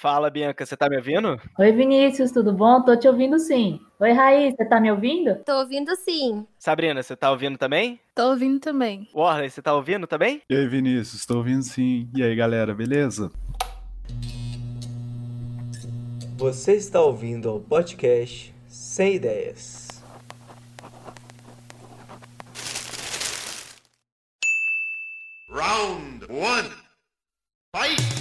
Fala, Bianca, você tá me ouvindo? Oi, Vinícius, tudo bom? Tô te ouvindo sim. Oi, Raíssa, você tá me ouvindo? Tô ouvindo sim. Sabrina, você tá ouvindo também? Tô ouvindo também. Warley, você tá ouvindo também? E aí, Vinícius, tô ouvindo sim. E aí, galera, beleza? Você está ouvindo ao podcast Sem Ideias. Round one. Fight!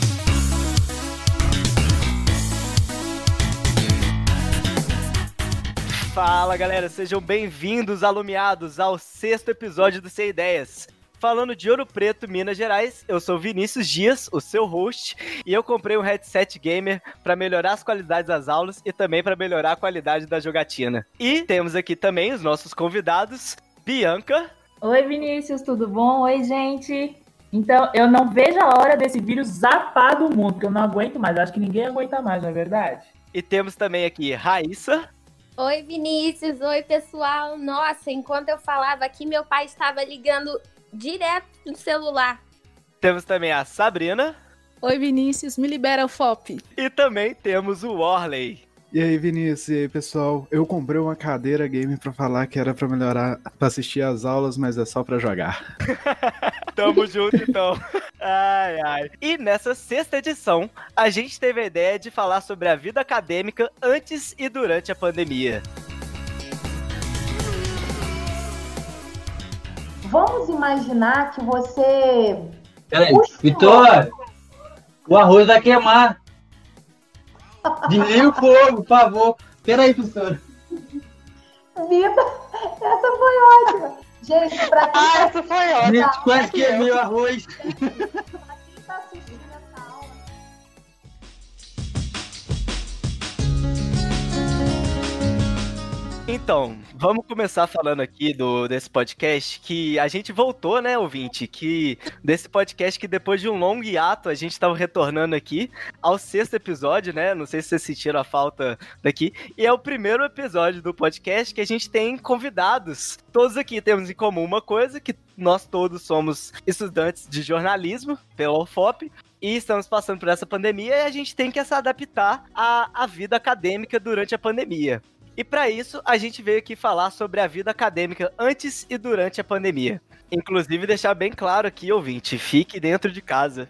Fala galera, sejam bem-vindos, alumiados, ao sexto episódio do Sem Ideias. Falando de Ouro Preto, Minas Gerais, eu sou Vinícius Dias, o seu host, e eu comprei um headset gamer para melhorar as qualidades das aulas e também para melhorar a qualidade da jogatina. E temos aqui também os nossos convidados, Bianca. Oi, Vinícius, tudo bom? Oi, gente. Então, eu não vejo a hora desse vírus zapar do mundo, porque eu não aguento mais. Acho que ninguém aguenta mais, não é verdade? E temos também aqui Raíssa. Oi, Vinícius. Oi, pessoal. Nossa, enquanto eu falava aqui, meu pai estava ligando direto no celular. Temos também a Sabrina. Oi, Vinícius, me libera o FOP. E também temos o Warley. E aí, Vinícius, e aí, pessoal? Eu comprei uma cadeira game pra falar que era pra melhorar, pra assistir as aulas, mas é só pra jogar. Tamo junto, então. Ai, ai. E nessa sexta edição, a gente teve a ideia de falar sobre a vida acadêmica antes e durante a pandemia. Vamos imaginar que você. Peraí. Vitória! O arroz vai queimar! Desliga o fogo, por favor! Peraí, professora! Vida, essa foi ótima. Gente, pra quem, tá, essa foi ótima. Gente, quase queimei o arroz! Então, vamos começar falando aqui do desse podcast que a gente voltou, né, ouvinte? Que desse podcast que depois de um longo hiato a gente estava retornando aqui ao sexto episódio, né? Não sei se vocês sentiram a falta daqui. E é o primeiro episódio do podcast que a gente tem convidados. Todos aqui temos em comum uma coisa que nós todos somos estudantes de jornalismo pela UFOP. E estamos passando por essa pandemia e a gente tem que se adaptar à, à vida acadêmica durante a pandemia. E para isso, a gente veio aqui falar sobre a vida acadêmica antes e durante a pandemia. Inclusive, deixar bem claro aqui, ouvinte, fique dentro de casa.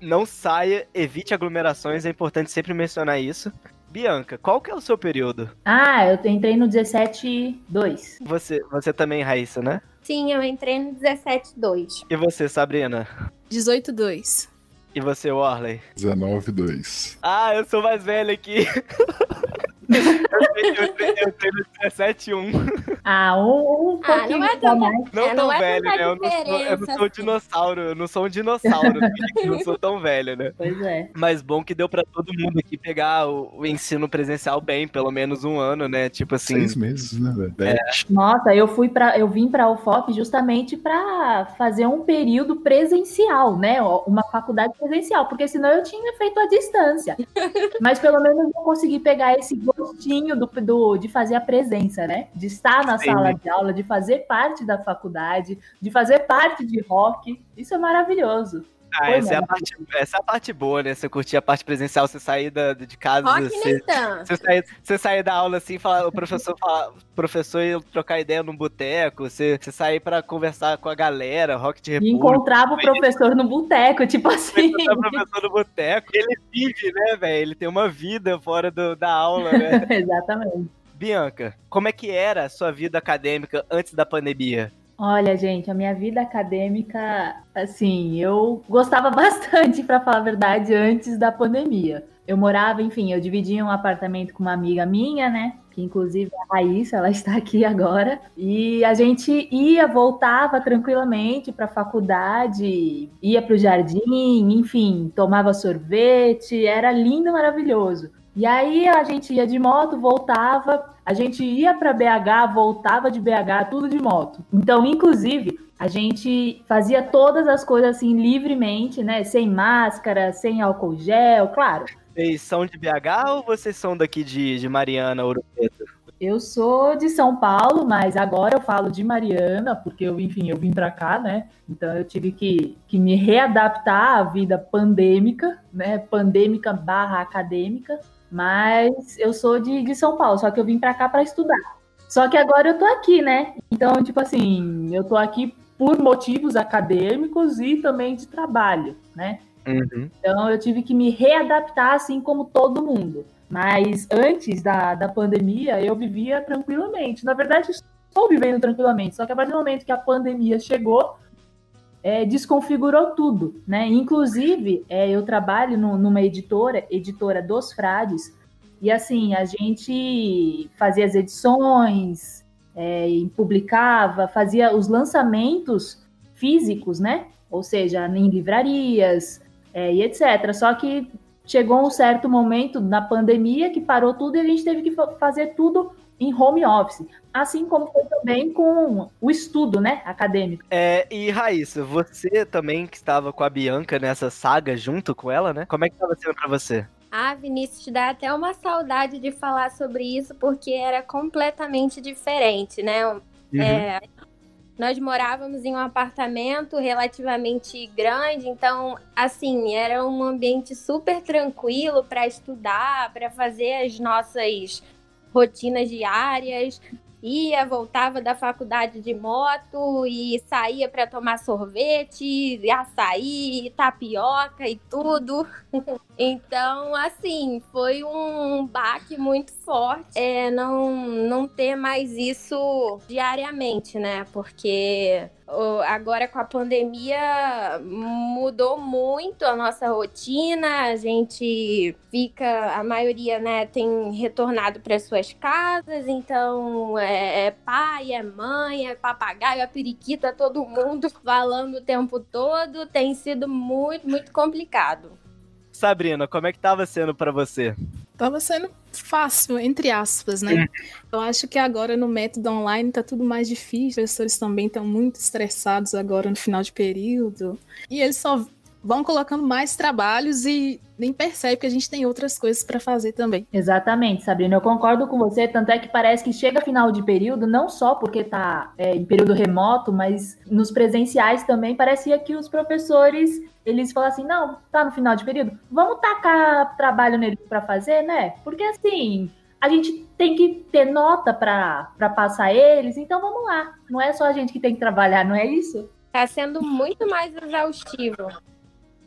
Não saia, evite aglomerações, é importante sempre mencionar isso. Bianca, qual que é o seu período? Ah, eu entrei no 17.2. Você, você também, Raíssa, né? Sim, eu entrei no 17.2. E você, Sabrina? 18.2. E você, Warley? 19-2. Ah, eu sou mais velho aqui. eu, entrei, eu entrei no 17.1. Ah, um, um Ah, pouquinho não é tão- mais. Não É, tão não é velho, né? Eu não, sou, eu não sou um assim. dinossauro, eu não sou um dinossauro, eu não sou tão velho, né? Pois é. Mas bom que deu pra todo mundo aqui pegar o, o ensino presencial bem, pelo menos um ano, né? Tipo assim. Seis meses, né? É. Nossa, eu fui para, eu vim para a UFOP justamente para fazer um período presencial, né? Uma faculdade presencial, porque senão eu tinha feito à distância. Mas pelo menos eu consegui pegar esse gostinho do, do- de fazer a presença, né? De estar na Sim. sala de aula, de fazer parte da faculdade, de fazer parte de rock. Isso é maravilhoso. Ah, essa é, a parte, essa é a parte boa, né? Você curtir a parte presencial, você sair da, de casa, Rock você, você, sair, você sair da aula assim, falar, o professor falar, o professor trocar ideia num boteco, você, você sair pra conversar com a galera, rock de E república. encontrava o professor no boteco, tipo assim. É professor no boteco, ele vive, né, velho? Ele tem uma vida fora do- da aula, né? Exatamente. Bianca, como é que era a sua vida acadêmica antes da pandemia? Olha, gente, a minha vida acadêmica, assim, eu gostava bastante, para falar a verdade, antes da pandemia. Eu morava, enfim, eu dividia um apartamento com uma amiga minha, né? Que inclusive é a Raíssa, ela está aqui agora. E a gente ia, voltava tranquilamente para a faculdade, ia para o jardim, enfim, tomava sorvete, era lindo, maravilhoso. E aí a gente ia de moto, voltava, a gente ia para BH, voltava de BH, tudo de moto. Então, inclusive, a gente fazia todas as coisas assim livremente, né? Sem máscara, sem álcool gel, claro. Vocês são de BH ou vocês são daqui de, de Mariana, Ouro Preto? Eu sou de São Paulo, mas agora eu falo de Mariana, porque eu, enfim, eu vim para cá, né? Então eu tive que, que me readaptar à vida pandêmica, né? Pandêmica barra acadêmica. Mas eu sou de, de São Paulo, só que eu vim para cá para estudar. Só que agora eu tô aqui, né? Então, tipo assim, eu tô aqui por motivos acadêmicos e também de trabalho, né? Uhum. Então eu tive que me readaptar assim como todo mundo. Mas antes da, da pandemia, eu vivia tranquilamente. Na verdade, estou vivendo tranquilamente. Só que a partir do momento que a pandemia chegou, é, desconfigurou tudo, né? Inclusive, é, eu trabalho no, numa editora, editora dos Frades, e assim, a gente fazia as edições, é, publicava, fazia os lançamentos físicos, né? Ou seja, em livrarias é, e etc. Só que chegou um certo momento na pandemia que parou tudo e a gente teve que fazer tudo em home office. Assim como foi também com o estudo, né, acadêmico. É, e Raíssa, você também que estava com a Bianca nessa saga junto com ela, né? Como é que estava sendo para você? Ah, Vinícius, dá até uma saudade de falar sobre isso, porque era completamente diferente, né? Uhum. É, nós morávamos em um apartamento relativamente grande, então, assim, era um ambiente super tranquilo para estudar, para fazer as nossas rotinas diárias. Ia, voltava da faculdade de moto e saía para tomar sorvete, açaí, tapioca e tudo. então, assim, foi um baque muito forte é, não, não ter mais isso diariamente, né? Porque agora com a pandemia mudou muito a nossa rotina, a gente fica, a maioria, né, tem retornado para suas casas, então é, é, pai, é mãe, é papagaio, é periquita, todo mundo falando o tempo todo, tem sido muito, muito complicado. Sabrina, como é que tava sendo para você? Tava sendo fácil, entre aspas, né? Eu acho que agora no método online tá tudo mais difícil, os professores também estão muito estressados agora no final de período. E eles só vão colocando mais trabalhos e nem percebe que a gente tem outras coisas para fazer também. Exatamente, Sabrina, eu concordo com você, tanto é que parece que chega final de período, não só porque tá é, em período remoto, mas nos presenciais também parecia que os professores eles falam assim, não, tá no final de período, vamos tacar trabalho neles para fazer, né? Porque assim, a gente tem que ter nota para passar eles, então vamos lá. Não é só a gente que tem que trabalhar, não é isso? Tá sendo muito mais exaustivo.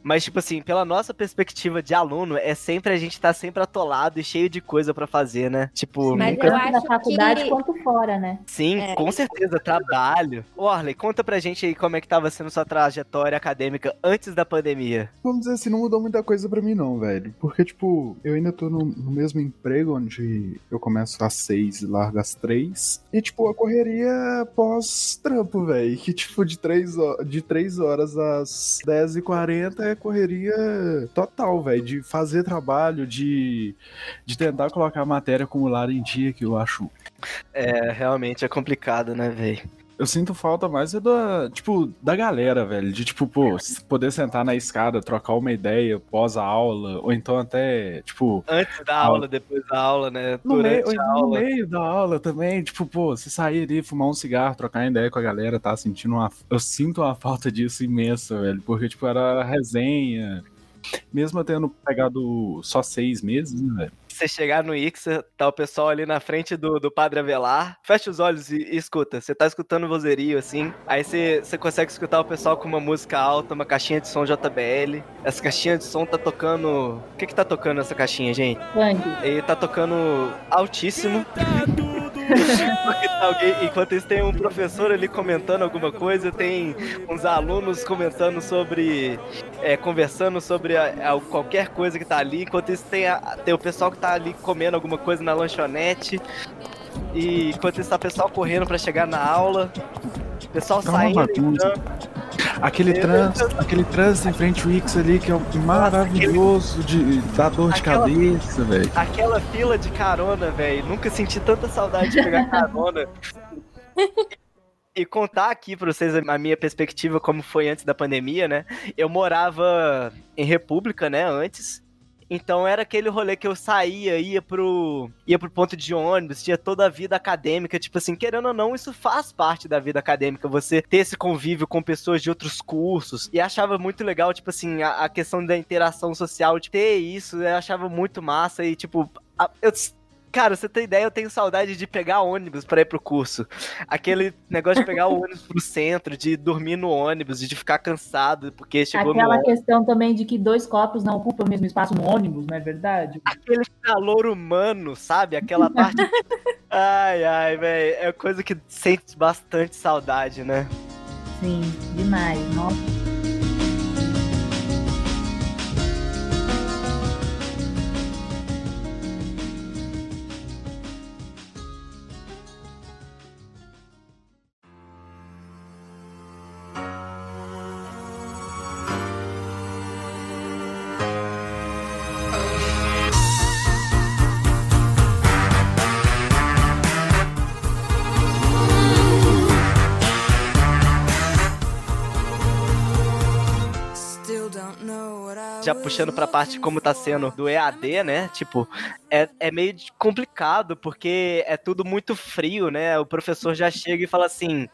Mas, tipo assim, pela nossa perspectiva de aluno, é sempre a gente tá sempre atolado e cheio de coisa para fazer, né? Tipo, Mas nunca... eu acho na faculdade que... quanto fora, né? Sim, é. com certeza, trabalho. Orley, conta pra gente aí como é que tava sendo sua trajetória acadêmica antes da pandemia. Vamos dizer assim, não mudou muita coisa para mim não, velho. Porque, tipo, eu ainda tô no, no, mesmo emprego, onde eu começo às seis e largo às três. E, tipo, a correria pós-trampo, velho. Que, tipo, de três, de três horas às dez e quarenta é correria total, velho, de fazer trabalho, de, de tentar colocar a matéria acumulada em dia, que eu acho. É, realmente é complicado, né, velho? Eu sinto falta mais é da, tipo, da galera, velho. De, tipo, pô, poder sentar na escada, trocar uma ideia pós a aula, ou então até, tipo... Antes da aula, depois da aula, né? No meio, no meio da aula também, tipo, pô, você sair ali, fumar um cigarro, trocar ideia com a galera, tá sentindo uma... Eu sinto uma falta disso imensa, velho. Porque, tipo, era resenha, mesmo eu tendo pegado só seis meses, né, velho? Você chegar no Ixa, tá o pessoal ali na frente do, do Padre Avelar, fecha os olhos e, e escuta. Você tá escutando vozerio, assim, aí você, você consegue escutar o pessoal com uma música alta, uma caixinha de som JBL. Essa caixinha de som tá tocando... O que que tá tocando essa caixinha, gente? Funk. E tá tocando altíssimo. Enquanto isso, tem um professor ali comentando alguma coisa, tem uns alunos comentando sobre. É, conversando sobre a, a, qualquer coisa que tá ali. Enquanto isso, tem, a, tem o pessoal que tá ali comendo alguma coisa na lanchonete. E enquanto isso, tá o pessoal correndo para chegar na aula. O pessoal tá saindo. Aquele trânsito, aquele trânsito em frente ao X ali que é maravilhoso de dar dor de aquela, cabeça, velho. Aquela fila de carona, velho. Nunca senti tanta saudade de pegar carona. e contar aqui para vocês a minha perspectiva como foi antes da pandemia, né? Eu morava em República, né, antes. Então era aquele rolê que eu saía, ia pro, ia pro ponto de ônibus, tinha toda a vida acadêmica, tipo assim, querendo ou não, isso faz parte da vida acadêmica, você ter esse convívio com pessoas de outros cursos. E achava muito legal, tipo assim, a, a questão da interação social, de ter isso, eu achava muito massa e, tipo, eu Cara, você tem ideia, eu tenho saudade de pegar ônibus pra ir pro curso. Aquele negócio de pegar o ônibus pro centro, de dormir no ônibus, de ficar cansado porque chegou Aquela no questão também de que dois corpos não ocupam o mesmo espaço no ônibus, não é verdade? aquele calor humano, sabe? Aquela parte. ai, ai, velho. É coisa que sente bastante saudade, né? Sim, demais. Nossa. Já puxando pra parte como tá sendo do EAD, né? Tipo, é, é meio complicado, porque é tudo muito frio, né? O professor já chega e fala assim.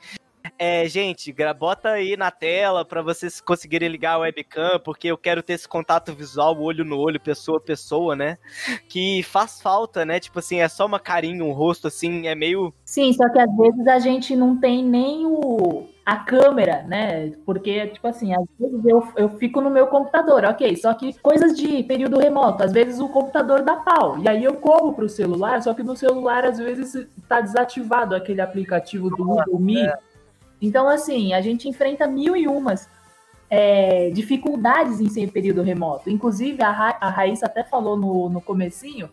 É, gente, bota aí na tela pra vocês conseguirem ligar a webcam, porque eu quero ter esse contato visual, olho no olho, pessoa a pessoa, né? Que faz falta, né? Tipo assim, é só uma carinha, um rosto, assim, é meio. Sim, só que às vezes a gente não tem nem o, a câmera, né? Porque, tipo assim, às vezes eu, eu fico no meu computador, ok. Só que coisas de período remoto, às vezes o computador dá pau. E aí eu corro pro celular, só que no celular às vezes tá desativado aquele aplicativo do Google Meet. Então, assim, a gente enfrenta mil e umas é, dificuldades em ser período remoto. Inclusive, a, Ra a Raíssa até falou no, no comecinho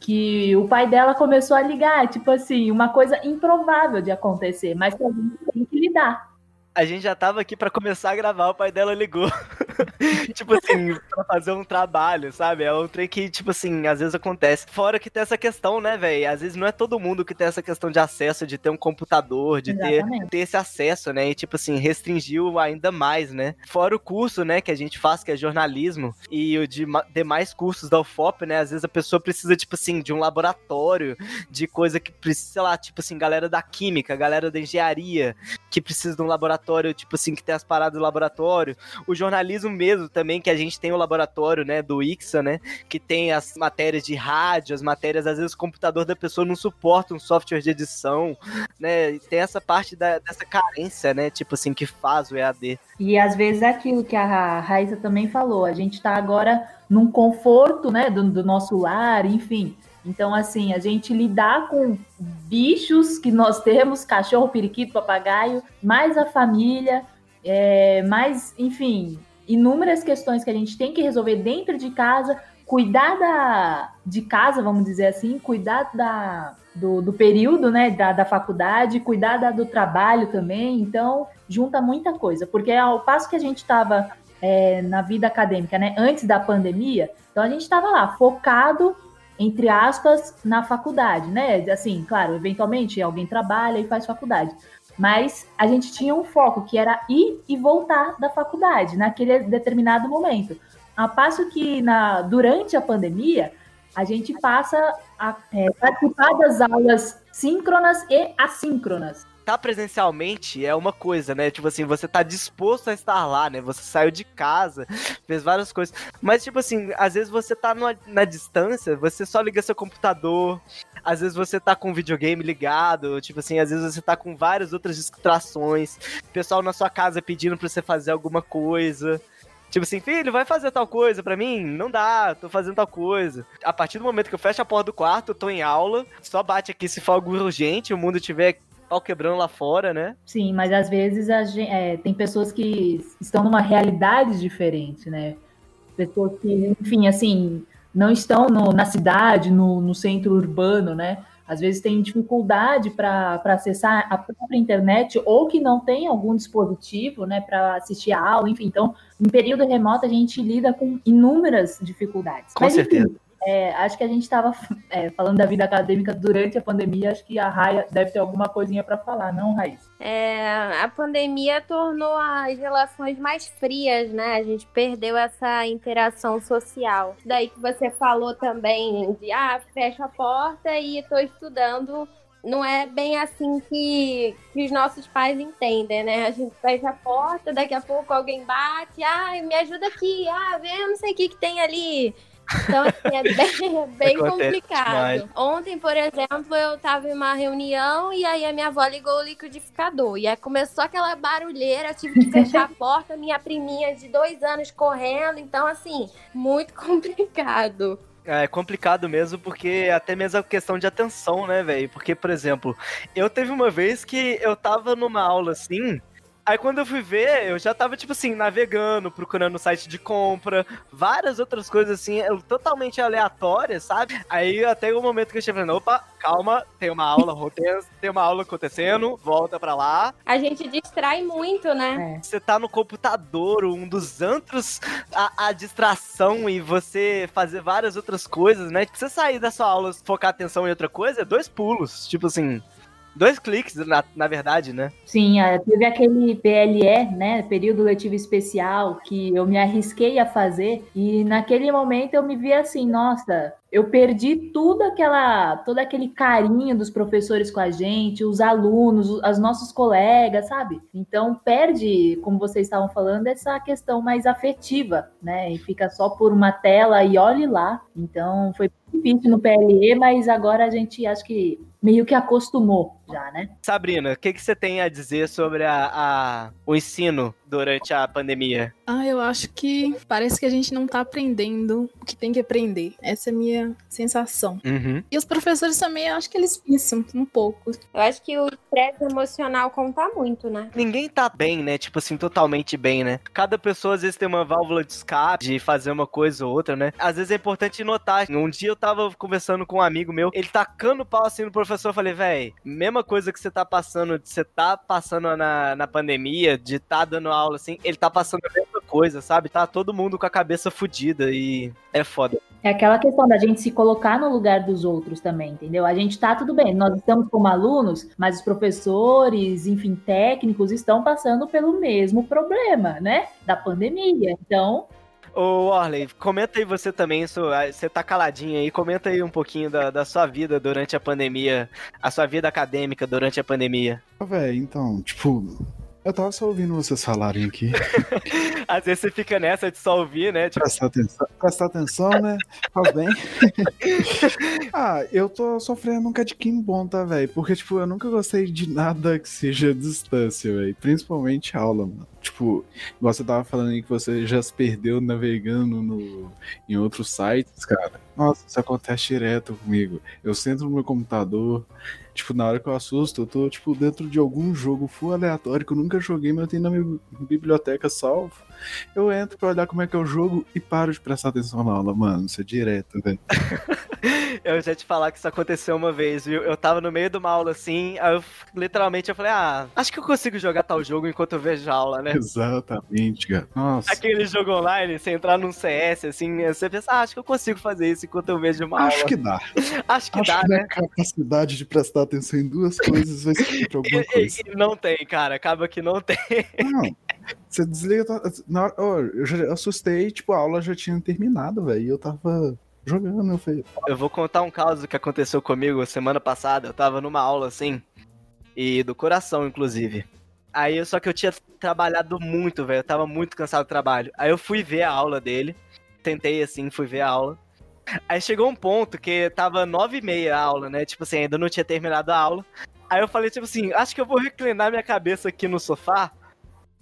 que o pai dela começou a ligar, tipo assim, uma coisa improvável de acontecer, mas que a gente tem que lidar. A gente já tava aqui pra começar a gravar, o pai dela ligou. tipo assim, pra fazer um trabalho, sabe? É um trem que, tipo assim, às vezes acontece. Fora que tem essa questão, né, velho? Às vezes não é todo mundo que tem essa questão de acesso, de ter um computador, de ter, ter esse acesso, né? E, tipo assim, restringiu ainda mais, né? Fora o curso, né, que a gente faz, que é jornalismo, e o de ma- demais cursos da UFOP, né? Às vezes a pessoa precisa, tipo assim, de um laboratório, de coisa que precisa, sei lá, tipo assim, galera da química, galera da engenharia, que precisa de um laboratório, tipo assim, que tem as paradas do laboratório. O jornalismo mesmo também, que a gente tem o laboratório, né, do IXA, né, que tem as matérias de rádio, as matérias, às vezes o computador da pessoa não suporta um software de edição, né, e tem essa parte da- dessa carência, né, tipo assim, que faz o EAD. E às vezes é aquilo que a Ra- Raíssa também falou, a gente está agora num conforto, né, do, do nosso lar, enfim. Então, assim, a gente lidar com bichos que nós temos, cachorro, periquito, papagaio, mais a família, é, mais, enfim, inúmeras questões que a gente tem que resolver dentro de casa, cuidar da, de casa, vamos dizer assim, cuidar da, do, do período, né, da, da faculdade, cuidar da- do trabalho também, então junta muita coisa, porque ao passo que a gente estava na vida acadêmica, né, antes da pandemia, então a gente estava lá focado entre aspas, na faculdade, né? Assim, claro, eventualmente alguém trabalha e faz faculdade. Mas a gente tinha um foco que era ir e voltar da faculdade naquele determinado momento. A passo que na, durante a pandemia, a gente passa a é, participar das aulas síncronas e assíncronas. Tá presencialmente é uma coisa, né? Tipo assim, você tá disposto a estar lá, né? Você saiu de casa, fez várias coisas. Mas, tipo assim, às vezes você tá numa- na distância, você só liga seu computador. Às vezes você tá com o videogame ligado. Tipo assim, às vezes você tá com várias outras distrações. Pessoal na sua casa pedindo pra você fazer alguma coisa. Tipo assim, filho, vai fazer tal coisa pra mim? Não dá, tô fazendo tal coisa. A partir do momento que eu fecho a porta do quarto, tô em aula, só bate aqui se for algo urgente, o mundo tiver pau quebrando lá fora, né? Sim, mas às vezes a gen- é, tem pessoas que estão numa realidade diferente, né? Pessoas que, enfim, assim, não estão no- na cidade, no, no centro urbano, né? Às vezes tem dificuldade para acessar a própria internet ou que não tem algum dispositivo, né, para assistir a aula, enfim. Então, em período remoto, a gente lida com inúmeras dificuldades. Com Mas, enfim, certeza. É, acho que a gente estava falando da vida acadêmica durante a pandemia. Acho que a Raia deve ter alguma coisinha para falar, não, Raiz? É, a pandemia tornou as relações mais frias, né? A gente perdeu essa interação social. Daí que você falou também de ah, fecha a porta e tô estudando não é bem assim que, que, os nossos pais entendem, né? A gente fecha a porta, daqui a pouco alguém bate, ah, me ajuda aqui, ah, vê, não sei o que, que tem ali. Então, assim, é bem, é bem complicado. Demais. Ontem, por exemplo, eu tava em uma reunião e aí a minha avó ligou o liquidificador. E aí começou aquela barulheira, tive que fechar a porta, minha priminha de dois anos correndo. Então, assim, muito complicado. É complicado mesmo, porque até mesmo a questão de atenção, né, velho? Porque, por exemplo, eu teve uma vez que eu tava numa aula assim, Aí quando eu fui ver, eu já tava, tipo assim, navegando, procurando site de compra, várias outras coisas assim, totalmente aleatórias, sabe? Aí até o momento que eu cheguei falando, opa, calma, tem uma aula tem uma aula acontecendo, volta pra lá. A gente distrai muito, né? É. Você tá no computador, um dos antros, a, a, distração e você fazer várias outras coisas, né? Você sair da sua aula, focar atenção em outra coisa, é dois pulos. Tipo assim, Dois cliques, na, na verdade, né? Sim, é, teve aquele PLE, né? Período letivo especial, que eu me arrisquei a fazer, e naquele momento eu me vi assim, nossa, eu perdi tudo aquela, todo aquele carinho dos professores com a gente, os alunos, os nossos colegas, sabe? Então perde, como vocês estavam falando, essa questão mais afetiva, né? E fica só por uma tela e olhe lá. Então foi difícil no PLE, mas agora a gente acho que meio que acostumou já, né? Sabrina, o que, que você tem a dizer sobre a, a, o ensino durante a pandemia? Ah, eu acho que parece que a gente não tá aprendendo o que tem que aprender. Essa é a minha sensação. Uhum. E os professores também, eu acho que eles pensam um pouco. Eu acho que o estresse emocional conta muito, né? Ninguém tá bem, né? Tipo assim, totalmente bem, né? Cada pessoa às vezes tem uma válvula de escape, de fazer uma coisa ou outra, né? Às vezes é importante notar. Um dia eu tava conversando com um amigo meu, ele tacando pau assim no professor, eu falei, véi, mesma coisa que você tá passando, de você tá passando na, na pandemia, de tá dando aula assim, ele tá passando a mesma coisa, sabe? Tá todo mundo com a cabeça fodida e é foda. É aquela questão da gente se colocar no lugar dos outros também, entendeu? A gente tá tudo bem, nós estamos como alunos, mas os professores, enfim, técnicos estão passando pelo mesmo problema, né? Da pandemia. Então, Ô, Orley, comenta aí você também, você tá caladinho aí, comenta aí um pouquinho da, da sua vida durante a pandemia, a sua vida acadêmica durante a pandemia. Véi, então, tipo, eu tava só ouvindo vocês falarem aqui. Às vezes você fica nessa de só ouvir, né? Tipo... Prestar atenção, prestar atenção, né? Faz bem. ah, eu tô sofrendo um cadiquinho bom, tá, velho? Porque, tipo, eu nunca gostei de nada que seja distância, velho. Principalmente aula, mano. Tipo, igual você tava falando aí que você já se perdeu navegando no, em outros sites, cara. Nossa, isso acontece direto comigo. Eu sento no meu computador, tipo, na hora que eu assusto, eu tô, tipo, dentro de algum jogo full aleatório que eu nunca joguei, mas eu tenho na minha biblioteca salvo. Eu entro pra olhar como é que é o jogo e paro de prestar atenção na aula, mano. Isso é direto, velho. eu já te falar que isso aconteceu uma vez, viu? Eu tava no meio de uma aula assim, aí eu literalmente eu falei, ah, acho que eu consigo jogar tal jogo enquanto eu vejo a aula, né? Exatamente, cara. Nossa. Aquele jogo online, você entrar num CS, assim, você pensa, ah, acho que eu consigo fazer isso enquanto eu vejo uma acho aula. Que dá. acho que acho dá, que né? A capacidade de prestar atenção em duas coisas vai ser alguma coisa. Não tem, cara. Acaba que não tem. Não. Você desliga. Na hora, oh, eu já assustei, tipo, a aula já tinha terminado, velho. E eu tava jogando, eu falei. Eu vou contar um caso que aconteceu comigo semana passada. Eu tava numa aula assim. E do coração, inclusive. Aí, só que eu tinha trabalhado muito, velho. Eu tava muito cansado do trabalho. Aí eu fui ver a aula dele. Tentei, assim, fui ver a aula. Aí chegou um ponto que tava nove e meia a aula, né? Tipo assim, ainda não tinha terminado a aula. Aí eu falei, tipo assim, acho que eu vou reclinar minha cabeça aqui no sofá.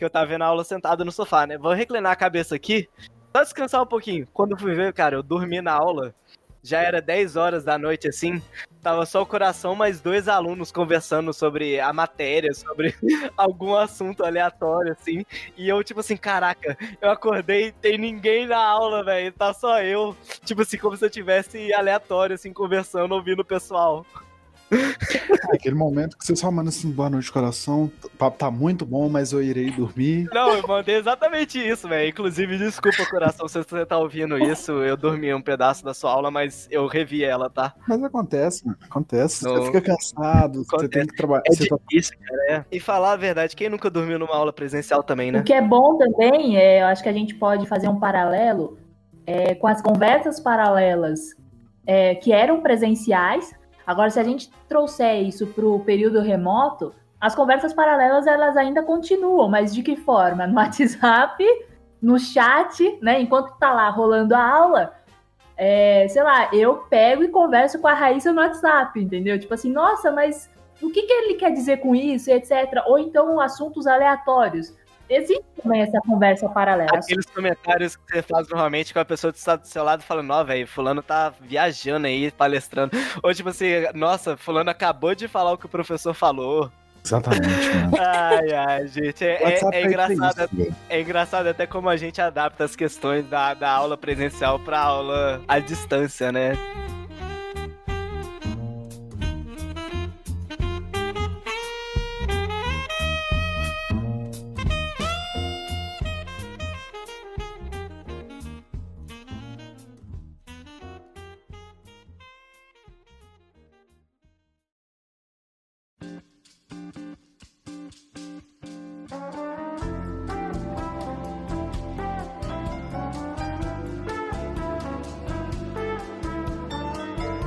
Que eu tava vendo a aula sentado no sofá, né? Vou reclinar a cabeça aqui. Só descansar um pouquinho. Quando fui ver, cara, eu dormi na aula já era 10 horas da noite, assim, tava só o coração, mais dois alunos conversando sobre a matéria, sobre algum assunto aleatório, assim, e eu, tipo assim, caraca, eu acordei, tem ninguém na aula, velho, tá só eu, tipo assim, como se eu tivesse aleatório, assim, conversando, ouvindo o pessoal. É aquele momento que você só manda assim, boa noite, coração. O papo tá muito bom, mas eu irei dormir. Não, eu mandei exatamente isso, velho. Inclusive, desculpa, coração, se você tá ouvindo isso. Eu dormi um pedaço da sua aula, mas eu revi ela, tá? Mas acontece, mano. Acontece. Não. Você fica cansado, você Acontece. tem que trabalhar. É você tá- cara. É. E falar a verdade, quem nunca dormiu numa aula presencial também, né? O que é bom também, é, eu acho que a gente pode fazer um paralelo é, com as conversas paralelas é, que eram presenciais. Agora, se a gente trouxer isso para o período remoto, as conversas paralelas elas ainda continuam, mas de que forma? No WhatsApp, no chat, né? Enquanto tá lá rolando a aula, é, sei lá, eu pego e converso com a Raíssa no WhatsApp, entendeu? Tipo assim, nossa, mas o que, que ele quer dizer com isso, etc. Ou então assuntos aleatórios. Existe também essa conversa paralela. Aqueles comentários que você faz normalmente com a pessoa que está do seu lado falando, ó, velho, fulano tá viajando aí, palestrando. Ou tipo assim, nossa, fulano acabou de falar o que o professor falou. Exatamente, mano. Ai, ai, gente, é, é- é pra engraçado. isso. É engraçado até como a gente adapta as questões da, da aula presencial pra aula à distância, né?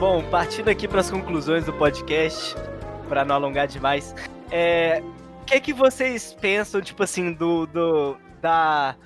Bom, partindo aqui para as conclusões do podcast, para não alongar demais, é, o que que vocês pensam, tipo assim, do, do da,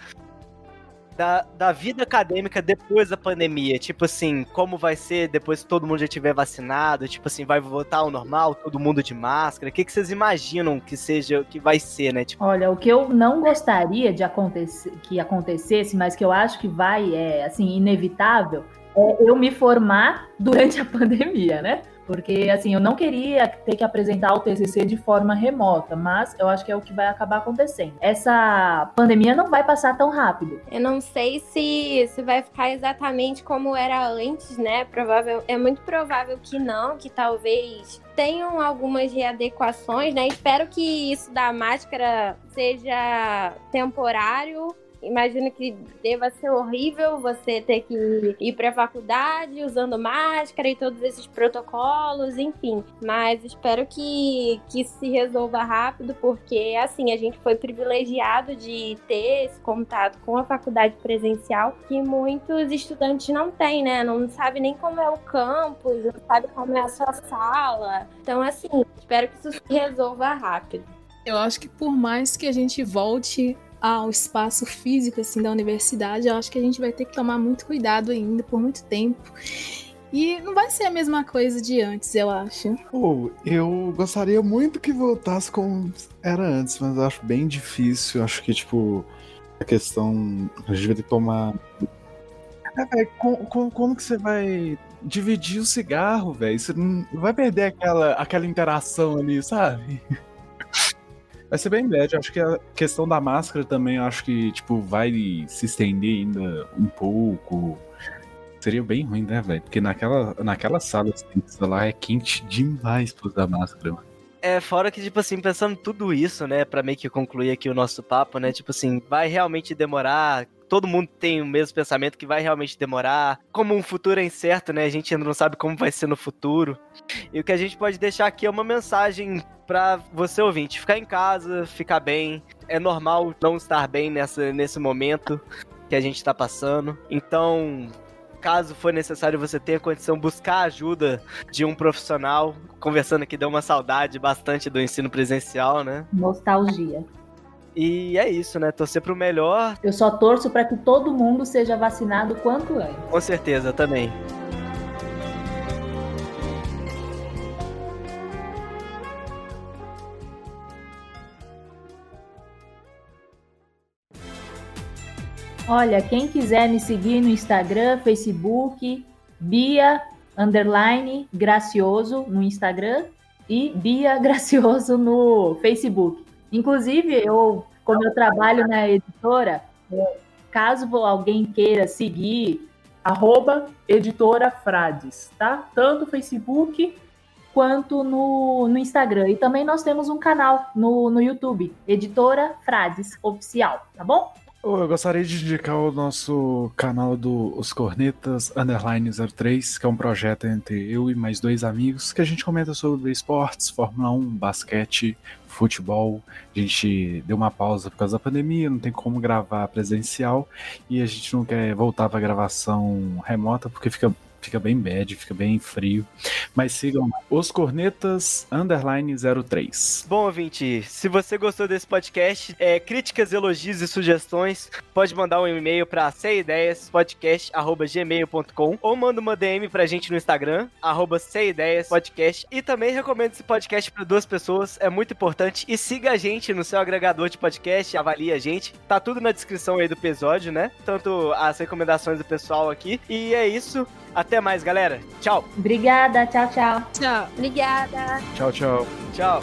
da da vida acadêmica depois da pandemia? Tipo assim, como vai ser depois que todo mundo já tiver vacinado? Tipo assim, vai voltar ao normal, todo mundo de máscara? O que que vocês imaginam que seja, que vai ser, né? Tipo, Olha, o que eu não gostaria de acontecer, que acontecesse, mas que eu acho que vai, é assim, inevitável, é eu me formar durante a pandemia, né? Porque, assim, eu não queria ter que apresentar o TCC de forma remota, mas eu acho que é o que vai acabar acontecendo. Essa pandemia não vai passar tão rápido. Eu não sei se, se vai ficar exatamente como era antes, né? Provável, é muito provável que não, que talvez tenham algumas readequações, né? Espero que isso da máscara seja temporário. Imagino que deva ser horrível você ter que ir para a faculdade usando máscara e todos esses protocolos, enfim. Mas espero que, que se resolva rápido, porque assim, a gente foi privilegiado de ter esse contato com a faculdade presencial que muitos estudantes não têm, né? Não sabe nem como é o campus, não sabe como é a sua sala. Então, assim, espero que isso se resolva rápido. Eu acho que por mais que a gente volte ao espaço físico assim da universidade, eu acho que a gente vai ter que tomar muito cuidado ainda por muito tempo. E não vai ser a mesma coisa de antes, eu acho. Pô, eu gostaria muito que voltasse como era antes, mas eu acho bem difícil. Acho que, tipo, a questão. A gente vai ter que tomar. É, velho, com- com- como que você vai dividir o cigarro, velho? Você não vai perder aquela, aquela interação ali, sabe? Vai ser bem bad. Acho que a questão da máscara também, acho que, tipo, vai se estender ainda um pouco. Seria bem ruim, né, velho? Porque naquela, naquela sala assim, lá é quente demais pra usar máscara, mano. É, fora que, tipo assim, pensando tudo isso, né, pra meio que concluir aqui o nosso papo, né, tipo assim, vai realmente demorar, todo mundo tem o mesmo pensamento que vai realmente demorar, como um futuro é incerto, né, a gente ainda não sabe como vai ser no futuro, e o que a gente pode deixar aqui é uma mensagem pra você ouvinte, ficar em casa, ficar bem, é normal não estar bem nessa, nesse momento que a gente tá passando, então... Caso for necessário você tenha condição, buscar a ajuda de um profissional. Conversando aqui deu uma saudade bastante do ensino presencial, né? Nostalgia. E é isso, né? Torcer pro melhor, Eu só torço para que todo mundo seja vacinado quanto antes. com certeza também. Olha, quem quiser me seguir no Instagram, Facebook, Bia underline Gracioso no Instagram e Bia Gracioso no Facebook. Inclusive, eu, como eu trabalho na editora, é, caso alguém queira seguir, arroba editora Frades, tá? Tanto Facebook quanto no, no Instagram. E também nós temos um canal no, no YouTube, Editora Frases Oficial, tá bom? Eu gostaria de indicar o nosso canal do Os Cornetas Underline 03, que é um projeto entre eu e mais dois amigos, que a gente comenta sobre esportes, Fórmula 1, basquete, futebol. A gente deu uma pausa por causa da pandemia, não tem como gravar presencial e a gente não quer voltar para gravação remota porque fica fica bem bad, fica bem frio. Mas sigam os Cornetas Underline 03. Bom, ouvinte, se você gostou desse podcast, é, críticas, elogios e sugestões, pode mandar um e-mail para ceideiaspodcast.gmail.com ou manda uma DM pra gente no Instagram, arroba ceideiaspodcast. E também recomendo esse podcast para duas pessoas, é muito importante. E siga a gente no seu agregador de podcast, avalie a gente. Tá tudo na descrição aí do episódio, né? Tanto as recomendações do pessoal aqui. E é isso. Até mais, galera. Tchau. Obrigada, tchau, tchau. Tchau. Obrigada. Tchau, tchau. Tchau.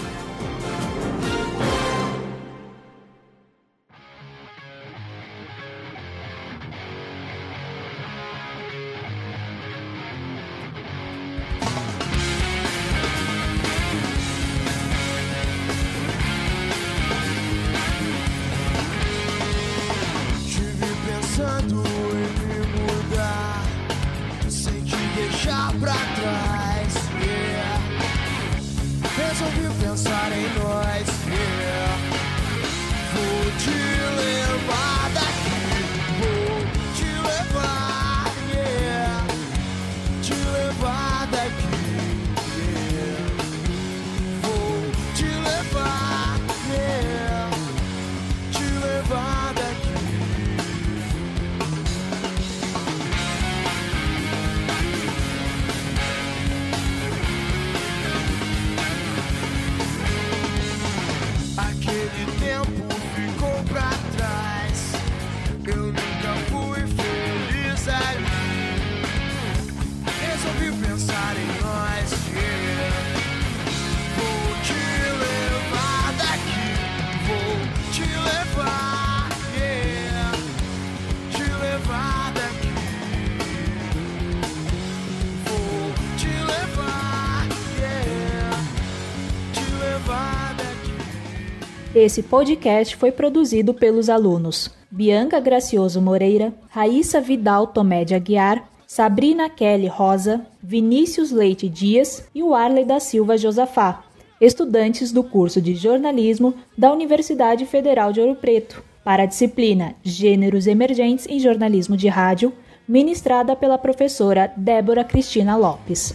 Esse podcast foi produzido pelos alunos Bianca Gracioso Moreira, Raíssa Vidal Tomé de Aguiar, Sabrina Kelly Rosa, Vinícius Leite Dias e o Arley da Silva Josafá, estudantes do curso de jornalismo da Universidade Federal de Ouro Preto, para a disciplina Gêneros Emergentes em Jornalismo de Rádio, ministrada pela professora Débora Cristina Lopes.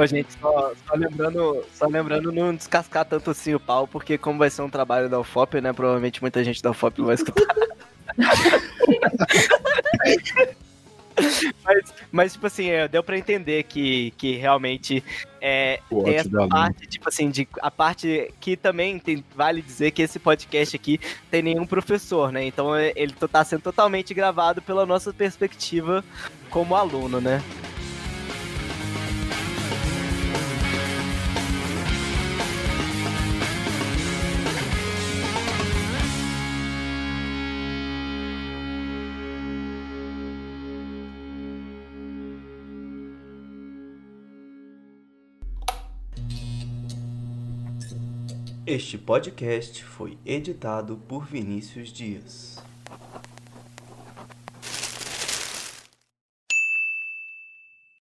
Ô, gente, só, só lembrando, só lembrando não descascar tanto assim o pau, porque como vai ser um trabalho da UFOP, né? Provavelmente muita gente da UFOP não vai escutar. mas, mas, tipo assim, é, deu pra entender que, que realmente é, tem essa parte, tipo assim, de, a parte que também tem, vale dizer que esse podcast aqui tem nenhum professor, né? Então é, ele tá sendo totalmente gravado pela nossa perspectiva como aluno, né? Este podcast foi editado por Vinícius Dias.